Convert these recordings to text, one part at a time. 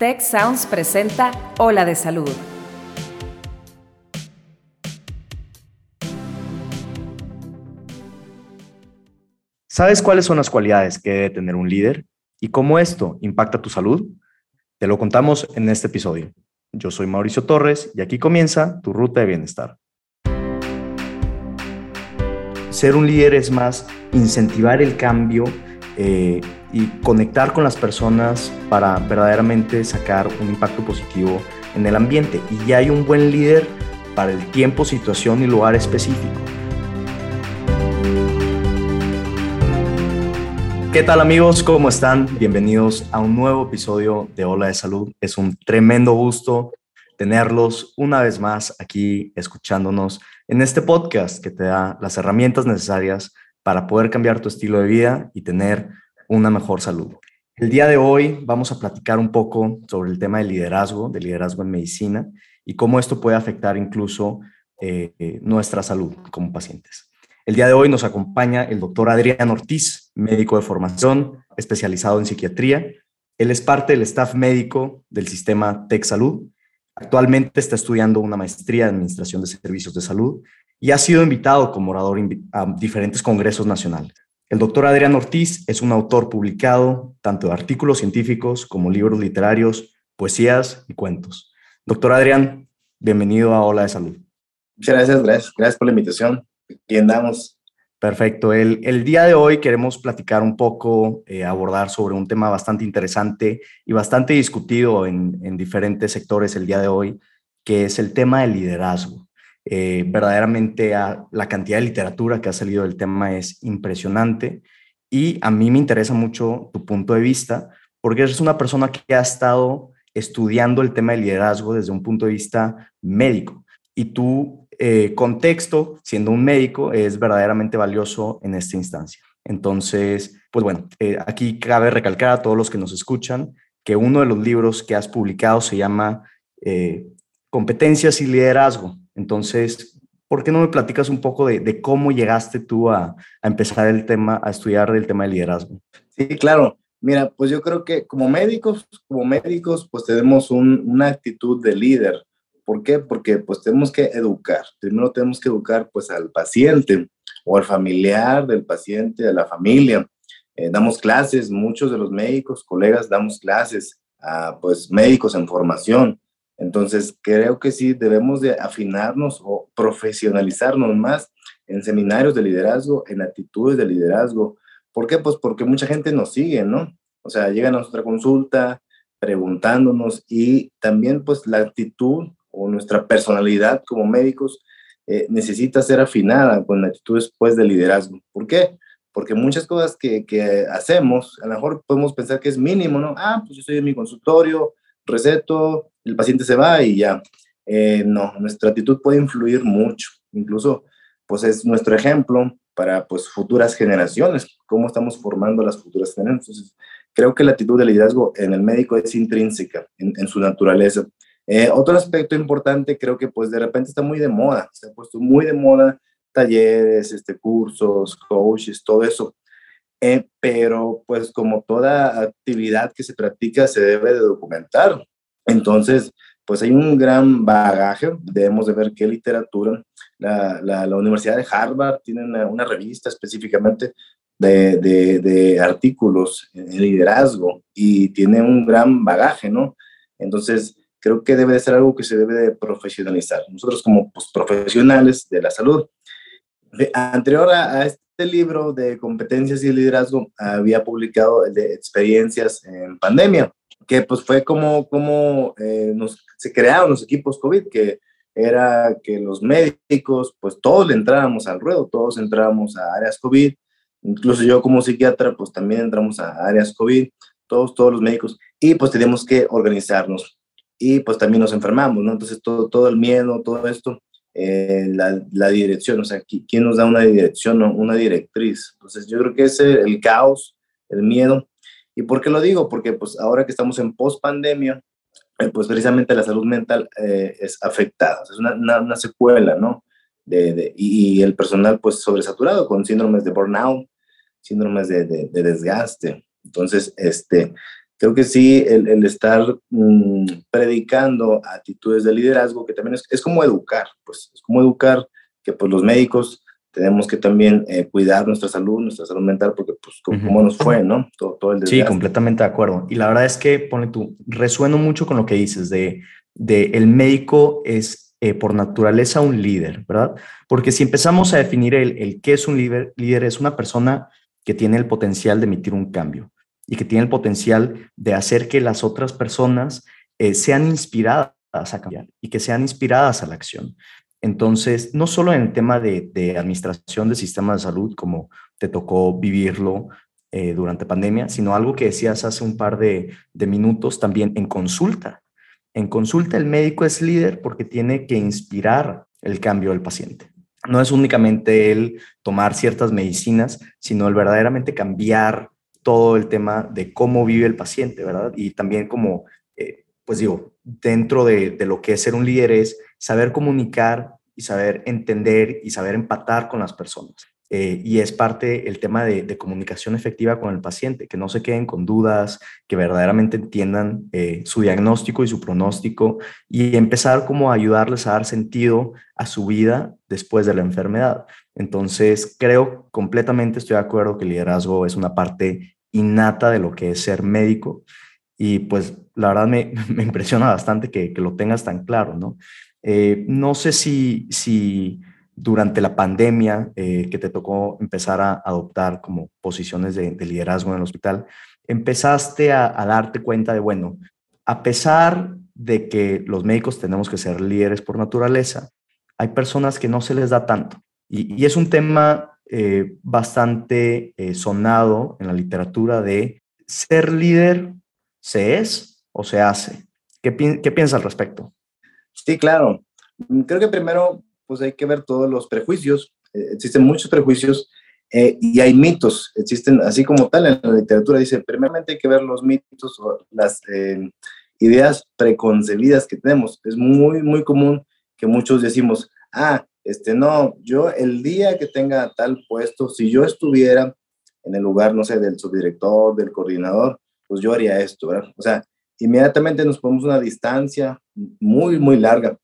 Tech Sounds presenta Ola de Salud. ¿Sabes cuáles son las cualidades que debe tener un líder y cómo esto impacta tu salud? Te lo contamos en este episodio. Yo soy Mauricio Torres y aquí comienza tu ruta de bienestar. Ser un líder es más incentivar el cambio eh, y conectar con las personas para verdaderamente sacar un impacto positivo en el ambiente. Y ya hay un buen líder para el tiempo, situación y lugar específico. ¿Qué tal amigos? ¿Cómo están? Bienvenidos a un nuevo episodio de Ola de Salud. Es un tremendo gusto tenerlos una vez más aquí escuchándonos en este podcast que te da las herramientas necesarias para poder cambiar tu estilo de vida y tener una mejor salud. El día de hoy vamos a platicar un poco sobre el tema del liderazgo, del liderazgo en medicina y cómo esto puede afectar incluso eh, nuestra salud como pacientes. El día de hoy nos acompaña el doctor Adrián Ortiz, médico de formación, especializado en psiquiatría. Él es parte del staff médico del sistema Tech. Actualmente está estudiando una maestría en Administración de Servicios de Salud y ha sido invitado como orador a diferentes congresos nacionales. El doctor Adrián Ortiz es un autor publicado tanto de artículos científicos como libros literarios, poesías y cuentos. Doctor Adrián, bienvenido a Ola de Salud. Muchas gracias, gracias, gracias por la invitación aquí andamos. Perfecto. El, día de hoy queremos platicar un poco, eh, abordar sobre un tema bastante interesante y bastante discutido en, en, diferentes sectores el día de hoy, que es el tema del liderazgo. Eh, verdaderamente la cantidad de literatura que ha salido del tema es impresionante y a mí me interesa mucho tu punto de vista porque eres una persona que ha estado estudiando el tema del liderazgo desde un punto de vista médico y tú eh, contexto, siendo un médico, es verdaderamente valioso en esta instancia. Entonces, pues bueno, eh, aquí cabe recalcar a todos los que nos escuchan que uno de los libros que has publicado se llama eh, Competencias y Liderazgo. Entonces, ¿por qué no me platicas un poco de, cómo llegaste tú a, empezar el tema, a estudiar el tema de liderazgo? Sí, claro. Mira, pues yo creo que como médicos, como médicos, pues tenemos una actitud de líder. ¿Por qué? Porque pues tenemos que educar. Primero tenemos que educar pues al paciente o al familiar del paciente, a la familia. Eh, damos clases, muchos de los médicos, colegas, damos clases a pues médicos en formación. Entonces creo que sí debemos de afinarnos o profesionalizarnos más en seminarios de liderazgo, en actitudes de liderazgo. ¿Por qué? Pues porque mucha gente nos sigue, ¿no? O sea, llegan a nuestra consulta preguntándonos y también pues la actitud o nuestra personalidad como médicos eh, necesita ser afinada con actitudes pues de liderazgo. ¿Por qué? Porque muchas cosas que, que, hacemos, a lo mejor podemos pensar que es mínimo, ¿no? Ah, pues yo estoy en mi consultorio, receto, el paciente se va y ya. Eh, no, nuestra actitud puede influir mucho, incluso pues es nuestro ejemplo para pues futuras generaciones, cómo estamos formando las futuras generaciones. Entonces, creo que la actitud de liderazgo en el médico es intrínseca en, en su naturaleza. Eh, otro aspecto importante, creo que pues de repente está muy de moda, se ha puesto muy de moda talleres, este, cursos, coaches, todo eso. Eh, pero pues como toda actividad que se practica se debe de documentar. Entonces, pues hay un gran bagaje, debemos de ver qué literatura. La, la, la Universidad de Harvard tiene una, una revista específicamente de, de, de, artículos en liderazgo y tiene un gran bagaje, ¿no? Entonces, creo que debe de ser algo que se debe de profesionalizar. Nosotros como pues, profesionales de la salud. anterior a, este libro de competencias y liderazgo, había publicado el de experiencias en pandemia, que pues fue como, como eh, nos, se crearon los equipos COVID, que era que los médicos, pues todos le entrábamos al ruedo, todos entrábamos a áreas COVID, incluso yo como psiquiatra, pues también entramos a áreas COVID, todos, todos los médicos, y pues tenemos que organizarnos y pues también nos enfermamos, ¿no? Entonces todo, todo el miedo, todo esto, eh, la, la, dirección, o sea, ¿quién nos da una dirección, una directriz? Entonces yo creo que es el, caos, el miedo. ¿Y por qué lo digo? Porque pues ahora que estamos en post pandemia, eh, pues precisamente la salud mental eh, es afectada, es una, una, secuela, ¿no? De, de, y, el personal pues sobresaturado con síndromes de burnout, síndromes de, de, desgaste. Entonces, este, creo que sí, el, estar mm, predicando actitudes de liderazgo, que también es, es, como educar, pues es como educar que pues los médicos tenemos que también eh, cuidar nuestra salud, nuestra salud mental, porque pues como, nos fue, ¿no? Todo, todo el Sí, completamente de acuerdo. Y la verdad es que, pone tú, resueno mucho con lo que dices de, de el médico es eh, por naturaleza un líder, ¿verdad? Porque si empezamos a definir el, el qué es un líder, líder es una persona que tiene el potencial de emitir un cambio y que tiene el potencial de hacer que las otras personas eh, sean inspiradas a cambiar y que sean inspiradas a la acción. Entonces, no solo en el tema de, administración del sistema de salud, como te tocó vivirlo eh, durante pandemia, sino algo que decías hace un par de, de minutos también en consulta. En consulta el médico es líder porque tiene que inspirar el cambio del paciente. No es únicamente el tomar ciertas medicinas, sino el verdaderamente cambiar todo el tema de cómo vive el paciente, ¿verdad? Y también como, eh, pues digo, dentro de, lo que es ser un líder es saber comunicar y saber entender y saber empatar con las personas. Eh, y es parte el tema de, comunicación efectiva con el paciente, que no se queden con dudas, que verdaderamente entiendan eh, su diagnóstico y su pronóstico y empezar como a ayudarles a dar sentido a su vida después de la enfermedad. Entonces, creo completamente, estoy de acuerdo que el liderazgo es una parte innata de lo que es ser médico y pues la verdad me, impresiona bastante que, lo tengas tan claro, ¿no? Eh, no sé si, si durante la pandemia eh, que te tocó empezar a adoptar como posiciones de, liderazgo en el hospital, empezaste a, darte cuenta de, bueno, a pesar de que los médicos tenemos que ser líderes por naturaleza, hay personas que no se les da tanto. Y, es un tema eh, bastante eh, sonado en la literatura de ser líder se es o se hace. ¿Qué, qué piensas al respecto? Sí, claro. Creo que primero pues hay que ver todos los prejuicios. Eh, existen muchos prejuicios y hay mitos. Existen, así como tal en la literatura, dice, primeramente hay que ver los mitos o las ideas preconcebidas que tenemos. Es muy, muy común que muchos decimos, ah, este, no, yo el día que tenga tal puesto, si yo estuviera en el lugar, no sé, del subdirector, del coordinador, pues yo haría esto, ¿verdad? O sea, inmediatamente nos ponemos una distancia muy, muy larga.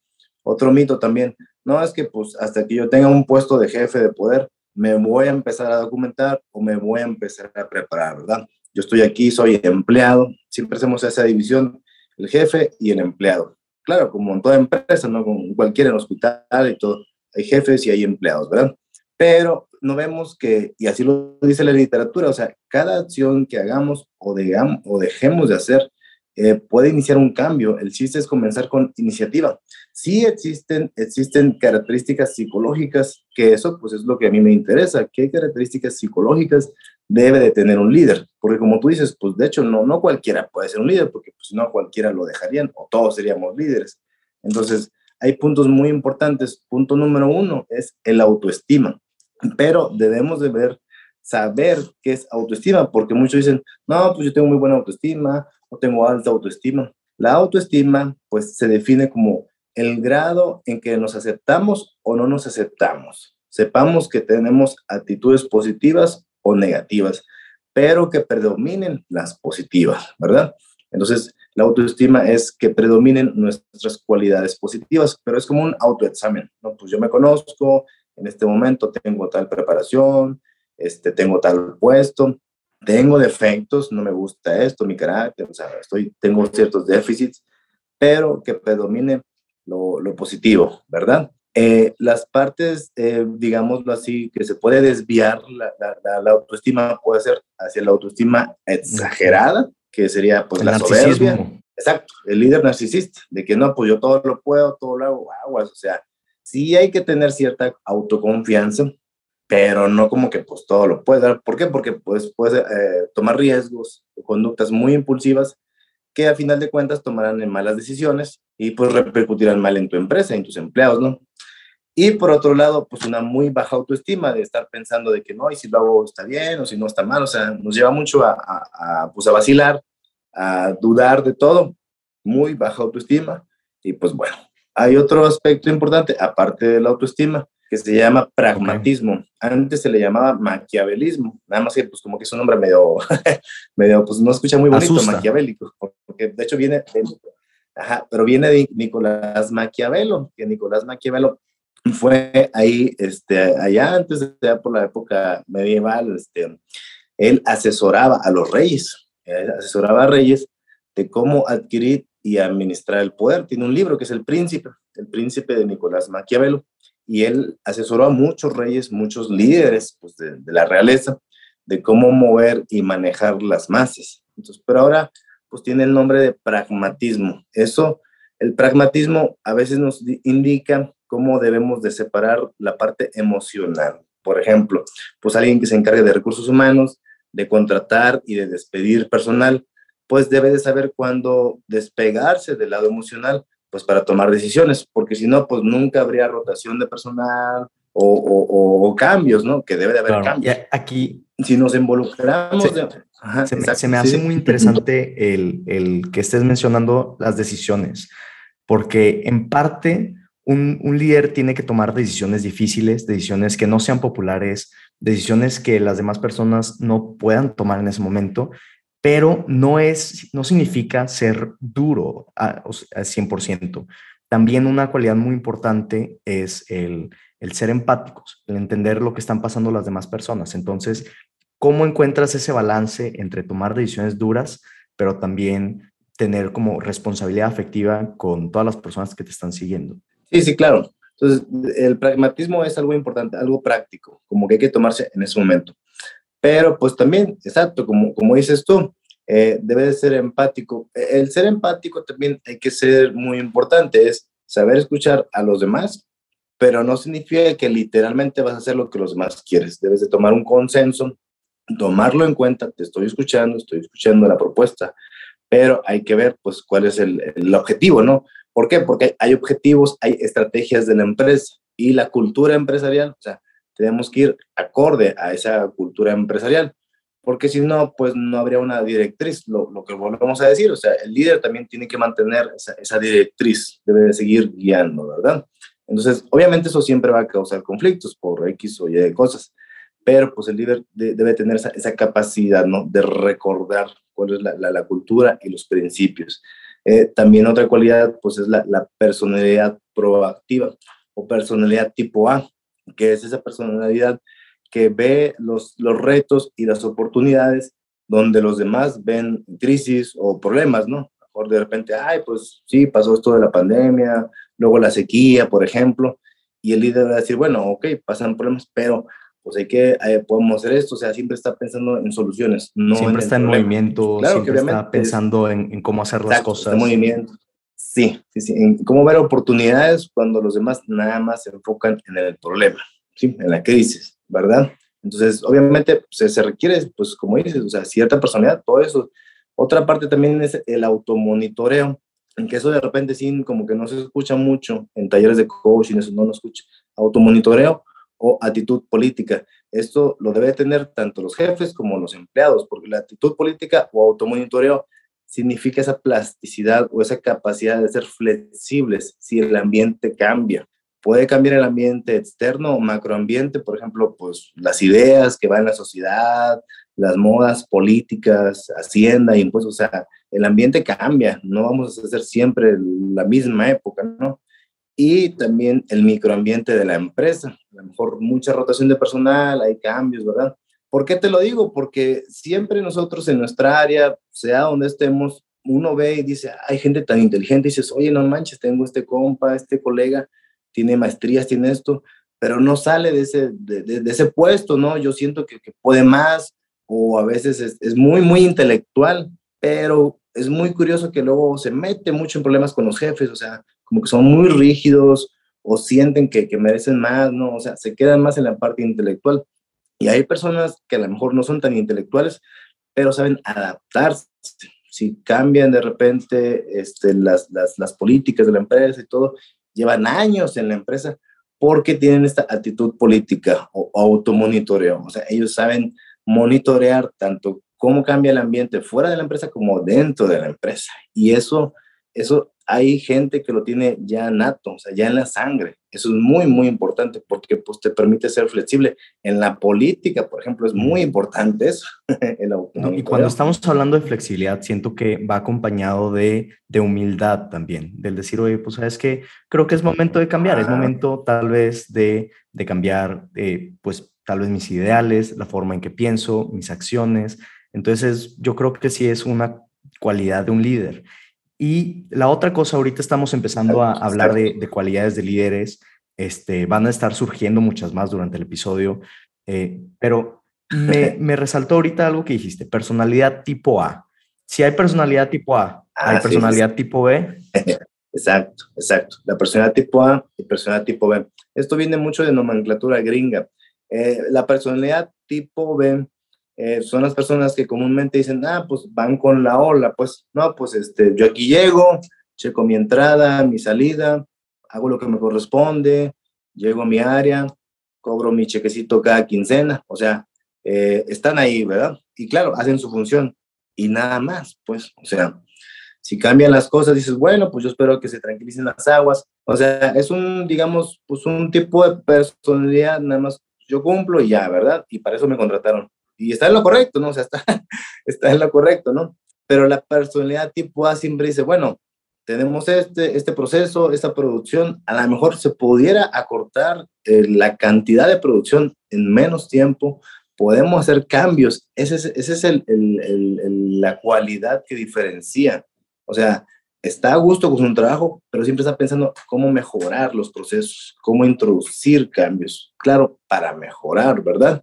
Otro mito también, no es que pues hasta que yo tenga un puesto de jefe de poder, me voy a empezar a documentar o me voy a empezar a preparar, ¿verdad? Yo estoy aquí, soy empleado, siempre hacemos esa división, el jefe y el empleado. Claro, como en toda empresa, ¿no? Con cualquier hospital y todo hay jefes y hay empleados, ¿verdad? Pero no vemos que, y así lo dice la literatura, o sea, cada acción que hagamos o, digamos, o dejemos de hacer eh, puede iniciar un cambio. El chiste es comenzar con iniciativa. Sí existen, existen características psicológicas, que eso pues es lo que a mí me interesa. ¿Qué características psicológicas debe de tener un líder? Porque como tú dices, pues de hecho no, no cualquiera puede ser un líder, porque pues, si no cualquiera lo dejarían o todos seríamos líderes. Entonces, hay puntos muy importantes. Punto número uno es el autoestima, pero debemos de ver, saber qué es autoestima, porque muchos dicen, no, pues yo tengo muy buena autoestima o tengo alta autoestima. La autoestima, pues se define como el grado en que nos aceptamos o no nos aceptamos. Sepamos que tenemos actitudes positivas o negativas, pero que predominen las positivas, ¿verdad? Entonces, la autoestima es que predominen nuestras cualidades positivas, pero es como un autoexamen, ¿no? Pues yo me conozco, en este momento tengo tal preparación, este, tengo tal puesto, tengo defectos, no me gusta esto, mi carácter, o sea, estoy, tengo ciertos déficits, pero que predomine lo, lo positivo, ¿verdad? Eh, las partes, eh, digámoslo así, que se puede desviar la, la, la, autoestima, puede ser hacia la autoestima exagerada, que sería pues la soberbia. Exacto, el líder narcisista, de que no, pues yo todo lo puedo, todo lo hago, aguas, o sea, sí hay que tener cierta autoconfianza, pero no como que pues todo lo puede dar. ¿Por qué? Porque pues puedes eh, tomar riesgos conductas muy impulsivas que a final de cuentas tomarán en malas decisiones y pues repercutirán mal en tu empresa, en tus empleados, ¿no? Y por otro lado, pues una muy baja autoestima de estar pensando de que no, y si lo hago está bien o si no está mal, o sea, nos lleva mucho a, a, pues a vacilar, a dudar de todo, muy baja autoestima. Y pues bueno, hay otro aspecto importante, aparte de la autoestima, que se llama pragmatismo. Antes se le llamaba maquiavelismo, nada más que pues como que es un nombre medio, medio pues no escucha muy bonito, maquiavélico, porque de hecho viene, ajá, pero viene de Nicolás Maquiavelo, que Nicolás Maquiavelo fue ahí, este, allá antes, de, por la época medieval, este, él asesoraba a los reyes, asesoraba a reyes de cómo adquirir y administrar el poder. Tiene un libro que es El Príncipe, El Príncipe de Nicolás Maquiavelo y él asesoró a muchos reyes, muchos líderes pues, de, la realeza, de cómo mover y manejar las masas. Entonces, pero ahora pues tiene el nombre de pragmatismo. Eso, el pragmatismo a veces nos indica cómo debemos de separar la parte emocional. Por ejemplo, pues alguien que se encargue de recursos humanos, de contratar y de despedir personal, pues debe de saber cuándo despegarse del lado emocional pues para tomar decisiones, porque si no, pues nunca habría rotación de personal o, cambios, ¿no? Que debe de haber cambios. Aquí, si nos involucramos... Se, me, hace muy interesante el, el, que estés mencionando las decisiones, porque en parte un, un líder tiene que tomar decisiones difíciles, decisiones que no sean populares, decisiones que las demás personas no puedan tomar en ese momento pero no, es, no significa ser duro al 100%. También una cualidad muy importante es el, el ser empáticos, el entender lo que están pasando las demás personas. Entonces, ¿cómo encuentras ese balance entre tomar decisiones duras, pero también tener como responsabilidad afectiva con todas las personas que te están siguiendo? Sí, sí, claro. Entonces, el pragmatismo es algo importante, algo práctico, como que hay que tomarse en ese momento. Pero pues también, exacto, como, como dices tú, eh, debe de ser empático. E, el ser empático también hay que ser muy importante, es saber escuchar a los demás, pero no significa que literalmente vas a hacer lo que los demás quieres. Debes de tomar un consenso, tomarlo en cuenta, te estoy escuchando, estoy escuchando la propuesta, pero hay que ver pues cuál es el, el objetivo, ¿no? ¿Por qué? Porque hay objetivos, hay estrategias de la empresa y la cultura empresarial, o sea, tenemos que ir acorde a esa cultura empresarial porque si no, pues no habría una directriz, lo, lo, que volvemos a decir, o sea, el líder también tiene que mantener esa, esa, directriz, debe de seguir guiando, ¿verdad? Entonces, obviamente eso siempre va a causar conflictos por X o Y de cosas, pero pues el líder debe tener esa, esa, capacidad, ¿no? De recordar cuál es la, la, cultura y los principios. Eh, también otra cualidad, pues es la, personalidad proactiva o personalidad tipo A, que es esa personalidad que ve los, los retos y las oportunidades donde los demás ven crisis o problemas, ¿no? Mejor de repente, ay, pues sí, pasó esto de la pandemia, luego la sequía, por ejemplo, y el líder va a decir, bueno, ok, pasan problemas, pero pues hay que, eh, podemos hacer esto, o sea, siempre está pensando en soluciones. No siempre está en movimiento, siempre está pensando en, en, cómo hacer las cosas. En movimiento. Sí, sí, sí, en cómo ver oportunidades cuando los demás nada más se enfocan en el problema, ¿sí? en la crisis. ¿verdad? Entonces, obviamente, se, se requiere, pues, como dices, o sea, cierta personalidad, todo eso. Otra parte también es el automonitoreo, en que eso de repente sí, como que no se escucha mucho en talleres de coaching, eso no lo escucha. Automonitoreo o actitud política. Esto lo debe tener tanto los jefes como los empleados, porque la actitud política o automonitoreo significa esa plasticidad o esa capacidad de ser flexibles si el ambiente cambia puede cambiar el ambiente externo o macroambiente, por ejemplo, pues las ideas que va en la sociedad, las modas políticas, hacienda, impuestos, o sea, el ambiente cambia, no vamos a hacer siempre la misma época, ¿no? Y también el microambiente de la empresa, a lo mejor mucha rotación de personal, hay cambios, ¿verdad? ¿Por qué te lo digo? Porque siempre nosotros en nuestra área, sea donde estemos, uno ve y dice, hay gente tan inteligente, y dices, oye, no manches, tengo este compa, este colega, tiene maestrías, tiene esto, pero no sale de ese, de, ese puesto, ¿no? Yo siento que, que puede más o a veces es, es, muy, muy intelectual, pero es muy curioso que luego se mete mucho en problemas con los jefes, o sea, como que son muy rígidos o sienten que, que merecen más, ¿no? O sea, se quedan más en la parte intelectual. Y hay personas que a lo mejor no son tan intelectuales, pero saben adaptarse. Si cambian de repente este, las, las, las políticas de la empresa y todo, llevan años en la empresa porque tienen esta actitud política o, automonitoreo. O sea, ellos saben monitorear tanto cómo cambia el ambiente fuera de la empresa como dentro de la empresa. Y eso, eso hay gente que lo tiene ya nato, o sea, ya en la sangre. Eso es muy, muy importante porque pues, te permite ser flexible. En la política, por ejemplo, es muy importante eso. y cuando estamos hablando de flexibilidad, siento que va acompañado de, de humildad también, del decir, oye, pues sabes que creo que es momento de cambiar, es momento tal vez de, de cambiar, eh, pues tal vez mis ideales, la forma en que pienso, mis acciones. Entonces, yo creo que sí es una cualidad de un líder. Y la otra cosa, ahorita estamos empezando a hablar de, cualidades de líderes, este, van a estar surgiendo muchas más durante el episodio, eh, pero me, me, resaltó ahorita algo que dijiste, personalidad tipo A. Si hay personalidad tipo A, ¿hay personalidad tipo B? Exacto, exacto. La personalidad tipo A y personalidad tipo B. Esto viene mucho de nomenclatura gringa. Eh, la personalidad tipo B eh, son las personas que comúnmente dicen, ah, pues van con la ola, pues no, pues este, yo aquí llego, checo mi entrada, mi salida, hago lo que me corresponde, llego a mi área, cobro mi chequecito cada quincena, o sea, eh, están ahí, ¿verdad? Y claro, hacen su función y nada más, pues, o sea, si cambian las cosas, dices, bueno, pues yo espero que se tranquilicen las aguas, o sea, es un, digamos, pues un tipo de personalidad, nada más yo cumplo y ya, ¿verdad? Y para eso me contrataron y está en lo correcto, ¿no? O sea, está, está en lo correcto, ¿no? Pero la personalidad tipo A siempre dice, bueno, tenemos este, este proceso, esta producción, a lo mejor se pudiera acortar eh, la cantidad de producción en menos tiempo, podemos hacer cambios. Esa es, ese es el, el, la cualidad que diferencia. O sea, está a gusto con su trabajo, pero siempre está pensando cómo mejorar los procesos, cómo introducir cambios. Claro, para mejorar, ¿verdad?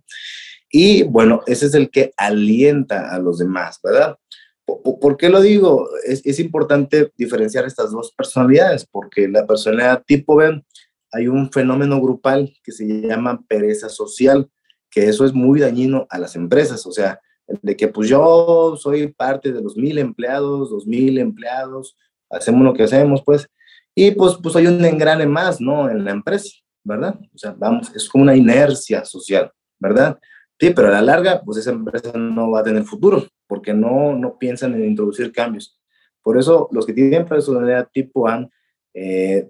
Y bueno, ese es el que alienta a los demás, ¿verdad? ¿Por, qué lo digo? Es, es, importante diferenciar estas dos personalidades, porque la personalidad tipo B, hay un fenómeno grupal que se llama pereza social, que eso es muy dañino a las empresas, o sea, de que pues yo soy parte de los mil empleados, dos mil empleados, hacemos lo que hacemos, pues, y pues, pues hay un engrane más, ¿no? En la empresa, ¿verdad? O sea, vamos, es como una inercia social, ¿verdad? Sí, pero a la larga, pues esa empresa no va a tener futuro, porque no, no piensan en introducir cambios. Por eso, los que tienen personalidad tipo A eh,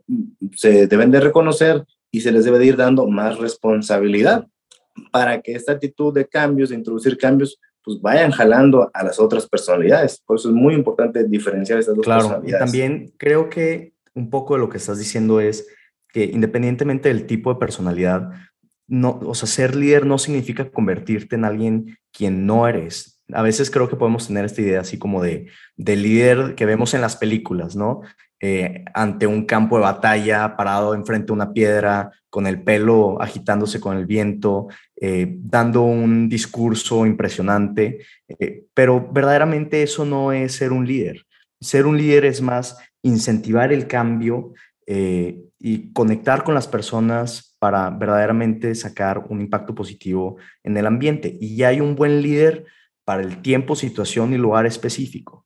se deben de reconocer y se les debe de ir dando más responsabilidad para que esta actitud de cambios, de introducir cambios, pues vayan jalando a las otras personalidades. Por eso es muy importante diferenciar estas dos claro, Y también creo que un poco de lo que estás diciendo es que independientemente del tipo de personalidad, no, o sea, ser líder no significa convertirte en alguien quien no eres. A veces creo que podemos tener esta idea así como de, de líder que vemos en las películas, ¿no? Eh, ante un campo de batalla, parado enfrente de una piedra, con el pelo agitándose con el viento, eh, dando un discurso impresionante, eh, pero verdaderamente eso no es ser un líder. Ser un líder es más incentivar el cambio y conectar con las personas para verdaderamente sacar un impacto positivo en el ambiente. Y ya hay un buen líder para el tiempo, situación y lugar específico.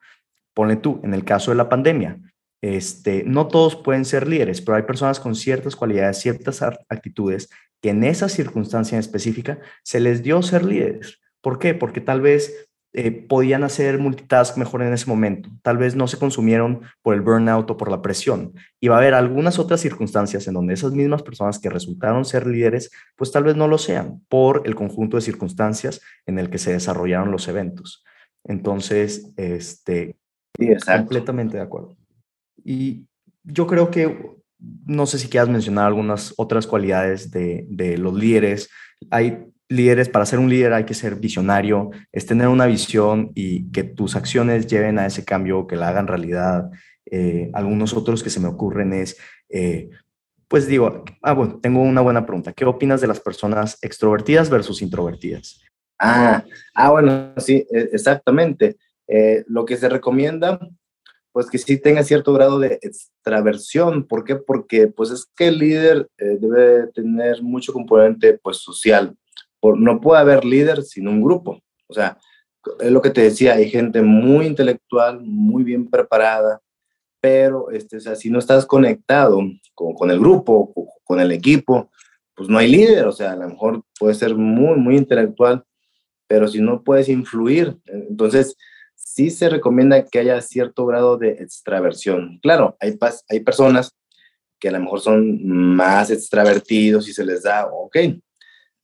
Ponle tú, en el caso de la pandemia, este, no todos pueden ser líderes, pero hay personas con ciertas cualidades, ciertas actitudes que en esa circunstancia específica se les dio ser líderes. ¿Por qué? Porque tal vez eh, podían hacer multitask mejor en ese momento. Tal vez no se consumieron por el burnout o por la presión. Y va a haber algunas otras circunstancias en donde esas mismas personas que resultaron ser líderes, pues tal vez no lo sean por el conjunto de circunstancias en el que se desarrollaron los eventos. Entonces, este, completamente de acuerdo. Y yo creo que, no sé si quieras mencionar algunas otras cualidades de, de los líderes. Hay líderes, para ser un líder hay que ser visionario, es tener una visión y que tus acciones lleven a ese cambio, que la hagan realidad. Eh, algunos otros que se me ocurren es, eh, pues digo, ah, bueno, tengo una buena pregunta. ¿Qué opinas de las personas extrovertidas versus introvertidas? Ah, ah bueno, sí, e, exactamente. Eh, lo que se recomienda, pues que sí tenga cierto grado de extraversión. ¿Por qué? Porque pues es que el líder debe tener mucho componente pues social no puede haber líder sin un grupo. O sea, es lo que te decía, hay gente muy intelectual, muy bien preparada, pero este, o sea, si no estás conectado con, el grupo, con el equipo, pues no hay líder. O sea, a lo mejor puede ser muy, muy intelectual, pero si no puedes influir, entonces sí se recomienda que haya cierto grado de extraversión. Claro, hay, hay personas que a lo mejor son más extravertidos y se les da, ok.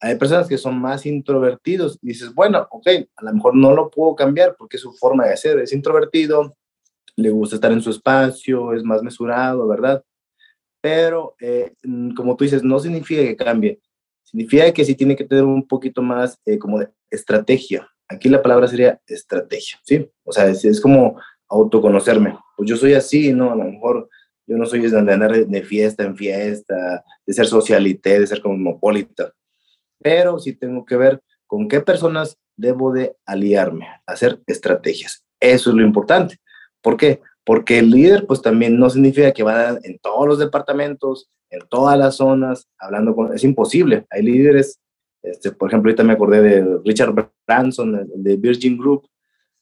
Hay personas que son más introvertidos y dices, bueno, ok, a lo mejor no lo puedo cambiar porque es su forma de ser, es introvertido, le gusta estar en su espacio, es más mesurado, ¿verdad? Pero, eh, como tú dices, no significa que cambie, significa que sí tiene que tener un poquito más eh, como de estrategia. Aquí la palabra sería estrategia, ¿sí? O sea, es, es como autoconocerme. Pues yo soy así, ¿no? A lo mejor yo no soy de andar de fiesta en fiesta, de ser socialité, de ser cosmopolita, pero sí tengo que ver con qué personas debo de aliarme, hacer estrategias. Eso es lo importante. ¿Por qué? Porque el líder, pues también no significa que va en todos los departamentos, en todas las zonas, hablando con... Es imposible. Hay líderes, este, por ejemplo, ahorita me acordé de Richard Branson, de Virgin Group.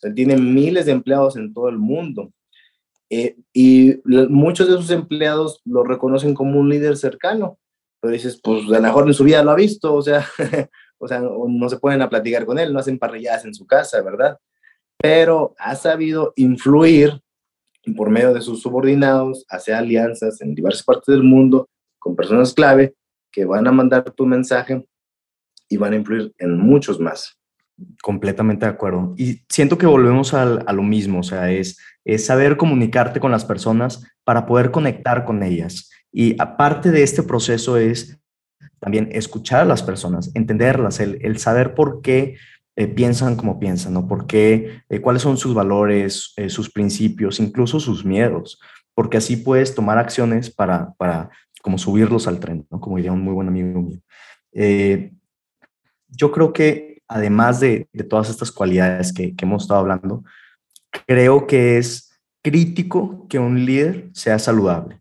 Él tiene miles de empleados en todo el mundo eh, y muchos de sus empleados lo reconocen como un líder cercano, pero dices, pues a lo mejor en su vida lo ha visto, o sea, o sea, no se pueden a platicar con él, no hacen parrilladas en su casa, ¿verdad? Pero ha sabido influir por medio de sus subordinados, hace alianzas en diversas partes del mundo con personas clave que van a mandar tu mensaje y van a influir en muchos más. Completamente de acuerdo. Y siento que volvemos a, lo mismo, o sea, es, es saber comunicarte con las personas para poder conectar con ellas. Y aparte de este proceso es también escuchar a las personas, entenderlas, el, saber por qué eh, piensan como piensan, ¿no? Por qué, eh, cuáles son sus valores, eh, sus principios, incluso sus miedos, porque así puedes tomar acciones para, para como subirlos al tren, ¿no? Como diría un muy buen amigo mío. yo creo que además de, todas estas cualidades que, hemos estado hablando, creo que es crítico que un líder sea saludable,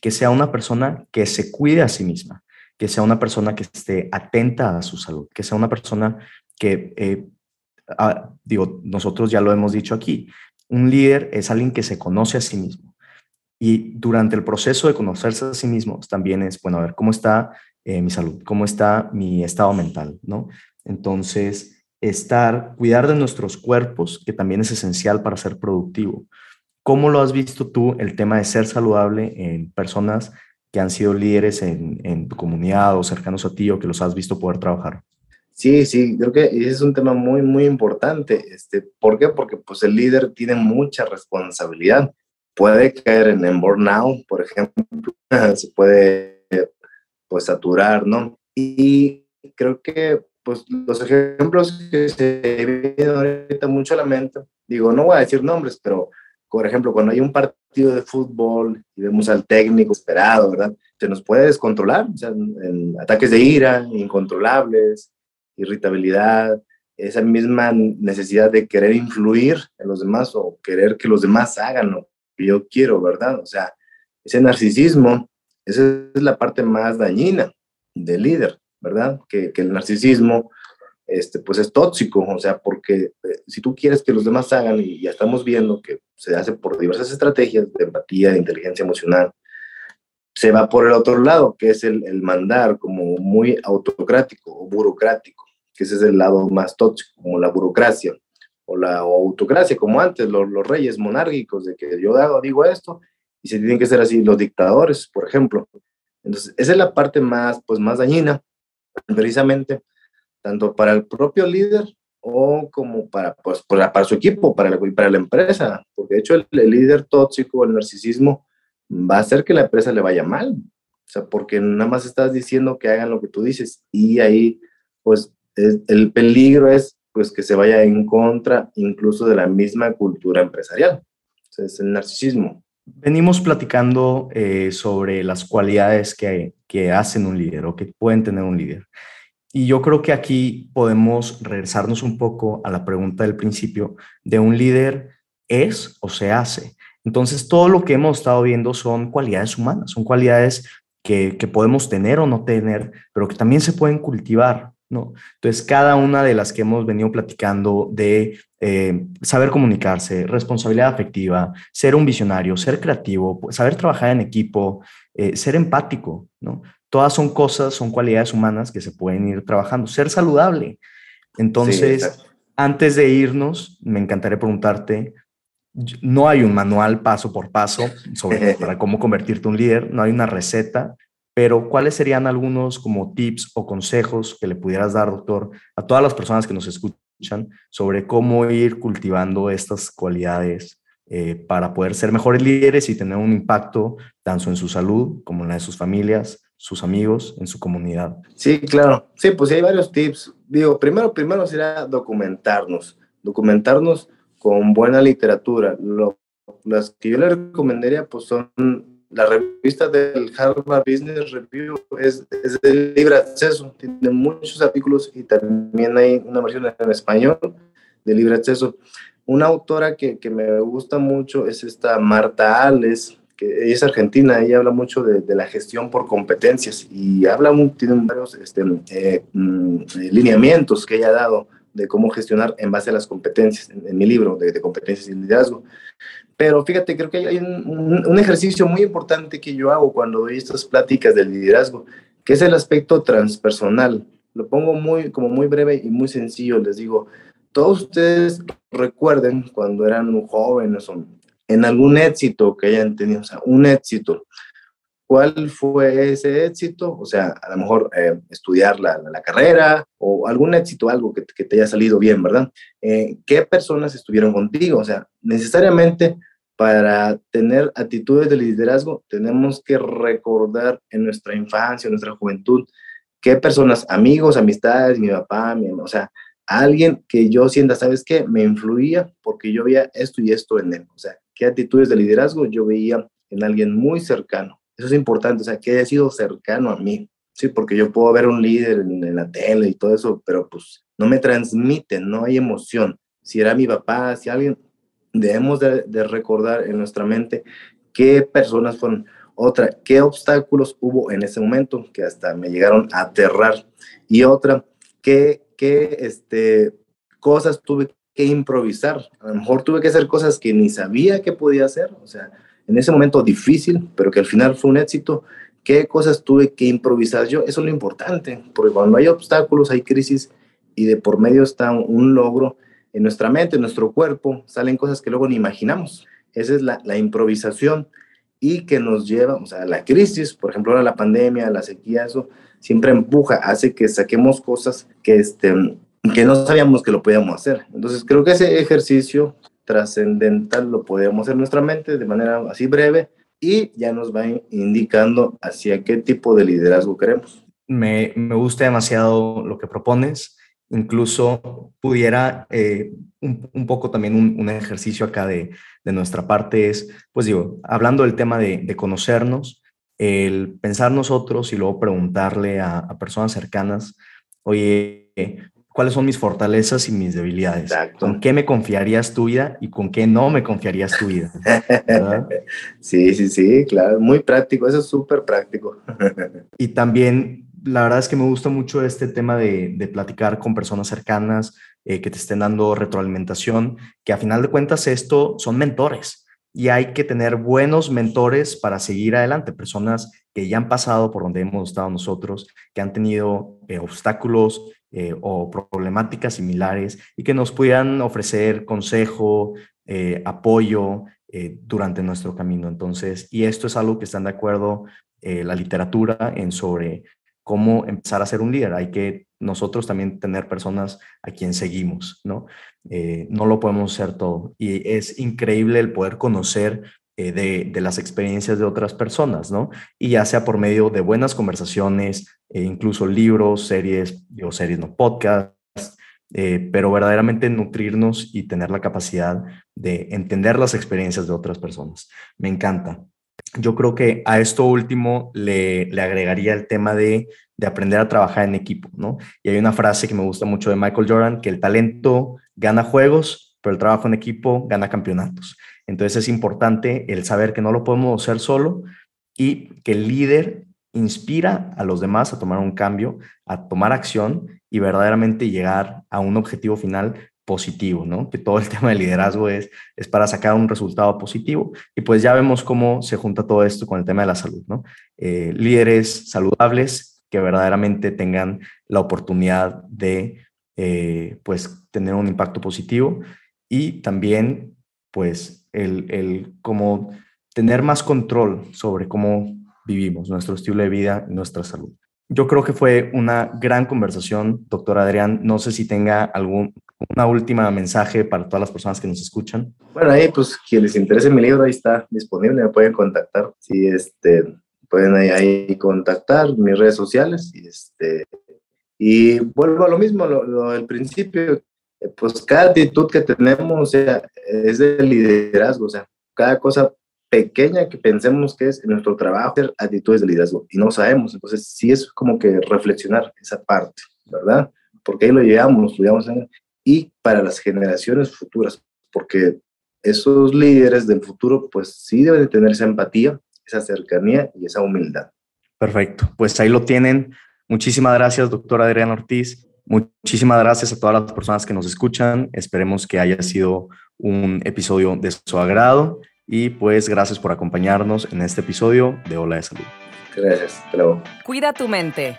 que sea una persona que se cuide a sí misma, que sea una persona que esté atenta a su salud, que sea una persona que, eh, digo, nosotros ya lo hemos dicho aquí, un líder es alguien que se conoce a sí mismo. Y durante el proceso de conocerse a sí mismo también es, bueno, a ver, ¿cómo está eh, mi salud? ¿Cómo está mi estado mental? ¿no? Entonces, estar, cuidar de nuestros cuerpos, que también es esencial para ser productivo. ¿Cómo lo has visto tú el tema de ser saludable en personas que han sido líderes en, tu comunidad o cercanos a ti o que los has visto poder trabajar? Sí, sí, creo que ese es un tema muy, muy importante. Este, ¿Por qué? Porque pues el líder tiene mucha responsabilidad. Puede caer en, en burnout, por ejemplo, se puede pues saturar, ¿no? Y creo que pues los ejemplos que se vienen ahorita mucho a la mente, digo, no voy a decir nombres, pero por ejemplo, cuando hay un partido de fútbol y vemos al técnico esperado, ¿verdad? Se nos puede descontrolar, o sea, ataques de ira, incontrolables, irritabilidad, esa misma necesidad de querer influir en los demás o querer que los demás hagan lo que yo quiero, ¿verdad? O sea, ese narcisismo, esa es la parte más dañina del líder. ¿verdad? Que, el narcisismo, este, pues es tóxico, o sea, porque eh, si tú quieres que los demás hagan, y ya estamos viendo que se hace por diversas estrategias de empatía, de inteligencia emocional, se va por el otro lado, que es el, mandar como muy autocrático o burocrático, que ese es el lado más tóxico, como la burocracia o la autocracia, como antes, los, reyes monárquicos, de que yo digo esto, y se tienen que ser así, los dictadores, por ejemplo. Entonces, esa es la parte más, pues, más dañina, precisamente, tanto para el propio líder o como para, pues, para, su equipo, para la, para la empresa, porque de hecho el, líder tóxico, el narcisismo, va a hacer que la empresa le vaya mal, o sea, porque nada más estás diciendo que hagan lo que tú dices y ahí, pues, el peligro es pues que se vaya en contra incluso de la misma cultura empresarial. Es el narcisismo. Venimos platicando eh, sobre las cualidades que, que hacen un líder o que pueden tener un líder. Y yo creo que aquí podemos regresarnos un poco a la pregunta del principio de un líder es o se hace. Entonces, todo lo que hemos estado viendo son cualidades humanas, son cualidades que, que podemos tener o no tener, pero que también se pueden cultivar. ¿no? Entonces, cada una de las que hemos venido platicando de eh, saber comunicarse, responsabilidad afectiva, ser un visionario, ser creativo, saber trabajar en equipo, eh, ser empático, ¿no? Todas son cosas, son cualidades humanas que se pueden ir trabajando. Ser saludable. Entonces, antes de irnos, me encantaría preguntarte, no hay un manual paso por paso sobre para cómo convertirte en un líder, no hay una receta, pero ¿cuáles serían algunos como tips o consejos que le pudieras dar, doctor, a todas las personas que nos escuchan sobre cómo ir cultivando estas cualidades eh, para poder ser mejores líderes y tener un impacto tanto en su salud como en la de sus familias, sus amigos, en su comunidad? Sí, claro. Sí, pues hay varios tips. Digo, primero, primero será documentarnos, documentarnos con buena literatura. Lo, las que yo le recomendaría pues son la revista del Harvard Business Review, es, es de libre acceso, tiene muchos artículos y también hay una versión en español de libre acceso. Una autora que, que me gusta mucho es esta Marta Ales, que ella es argentina, ella habla mucho de, de la gestión por competencias y habla, tiene varios este, eh, mm, lineamientos que ella ha dado de cómo gestionar en base a las competencias, en, mi libro de, competencias y liderazgo. Pero fíjate, creo que hay un, un, ejercicio muy importante que yo hago cuando doy estas pláticas del liderazgo, que es el aspecto transpersonal. Lo pongo muy, como muy breve y muy sencillo. Les digo, todos ustedes recuerden cuando eran jóvenes o en algún éxito que hayan tenido, o sea, un éxito. ¿Cuál fue ese éxito? O sea, a lo mejor eh, estudiar la, la, carrera o algún éxito, algo que, que te haya salido bien, ¿verdad? Eh, ¿Qué personas estuvieron contigo? O sea, necesariamente para tener actitudes de liderazgo tenemos que recordar en nuestra infancia, en nuestra juventud, qué personas, amigos, amistades, mi papá, mi mamá, o sea, alguien que yo sienta, ¿sabes qué? Me influía porque yo veía esto y esto en él. O sea, qué actitudes de liderazgo yo veía en alguien muy cercano. Eso es importante, o sea, que haya sido cercano a mí. Sí, porque yo puedo ver un líder en, la tele y todo eso, pero pues no me transmiten, no hay emoción. Si era mi papá, si alguien, debemos de, recordar en nuestra mente qué personas fueron. Otra, qué obstáculos hubo en ese momento que hasta me llegaron a aterrar. Y otra, qué, qué este, cosas tuve que improvisar. A lo mejor tuve que hacer cosas que ni sabía que podía hacer. O sea, en ese momento difícil, pero que al final fue un éxito, qué cosas tuve que improvisar yo, eso es lo importante, porque cuando hay obstáculos, hay crisis y de por medio está un logro en nuestra mente, en nuestro cuerpo, salen cosas que luego ni imaginamos. Esa es la, improvisación y que nos lleva, o sea, la crisis, por ejemplo, ahora la pandemia, la sequía, eso siempre empuja, hace que saquemos cosas que, este, que no sabíamos que lo podíamos hacer. Entonces, creo que ese ejercicio trascendental lo podemos hacer en nuestra mente de manera así breve y ya nos va indicando hacia qué tipo de liderazgo queremos. Me, me gusta demasiado lo que propones. Incluso pudiera eh, un, un, poco también un, un, ejercicio acá de, de nuestra parte es, pues digo, hablando del tema de, de conocernos, el pensar nosotros y luego preguntarle a, a personas cercanas, oye, cuáles son mis fortalezas y mis debilidades. ¿Con qué me confiarías tu vida y con qué no me confiarías tu vida? sí, sí, sí, claro, muy práctico, eso es súper práctico. y también, la verdad es que me gusta mucho este tema de, de platicar con personas cercanas eh, que te estén dando retroalimentación, que a final de cuentas esto son mentores y hay que tener buenos mentores para seguir adelante, personas que ya han pasado por donde hemos estado nosotros, que han tenido eh, obstáculos, eh, o problemáticas similares y que nos pudieran ofrecer consejo, eh, apoyo eh, durante nuestro camino. Entonces, y esto es algo que están de acuerdo la literatura en sobre cómo empezar a ser un líder. Hay que nosotros también tener personas a quien seguimos, ¿no? no lo podemos hacer todo. Y es increíble el poder conocer eh, de, las experiencias de otras personas, ¿no? Y ya sea por medio de buenas conversaciones, e incluso libros, series, o series, no podcasts, eh, pero verdaderamente nutrirnos y tener la capacidad de entender las experiencias de otras personas. Me encanta. Yo creo que a esto último le, le agregaría el tema de, de, aprender a trabajar en equipo, ¿no? Y hay una frase que me gusta mucho de Michael Jordan, que el talento gana juegos, pero el trabajo en equipo gana campeonatos. Entonces es importante el saber que no lo podemos hacer solo y que el líder inspira a los demás a tomar un cambio, a tomar acción y verdaderamente llegar a un objetivo final positivo, ¿no? Que todo el tema de liderazgo es, es para sacar un resultado positivo. Y pues ya vemos cómo se junta todo esto con el tema de la salud, ¿no? Eh, líderes saludables que verdaderamente tengan la oportunidad de eh, pues tener un impacto positivo y también pues el, el como tener más control sobre cómo vivimos, nuestro estilo de vida nuestra salud. Yo creo que fue una gran conversación, doctor Adrián. No sé si tenga algún una última mensaje para todas las personas que nos escuchan. Bueno, ahí pues quien les interese mi libro ahí está disponible, me pueden contactar. Si este pueden ahí, ahí contactar mis redes sociales y este y vuelvo a lo mismo, lo, del principio, pues cada actitud que tenemos o sea, es de liderazgo, o sea, cada cosa pequeña que pensemos que es en nuestro trabajo, actitudes de liderazgo y no sabemos. Entonces, sí es como que reflexionar esa parte, ¿verdad? Porque ahí lo llevamos, lo llevamos y para las generaciones futuras, porque esos líderes del futuro, pues sí deben de tener esa empatía, esa cercanía y esa humildad. Perfecto, pues ahí lo tienen. Muchísimas gracias, doctor Adrián Ortiz. Muchísimas gracias a todas las personas que nos escuchan. Esperemos que haya sido un episodio de su agrado y pues gracias por acompañarnos en este episodio de Hola de Salud. Gracias, Cuida tu mente.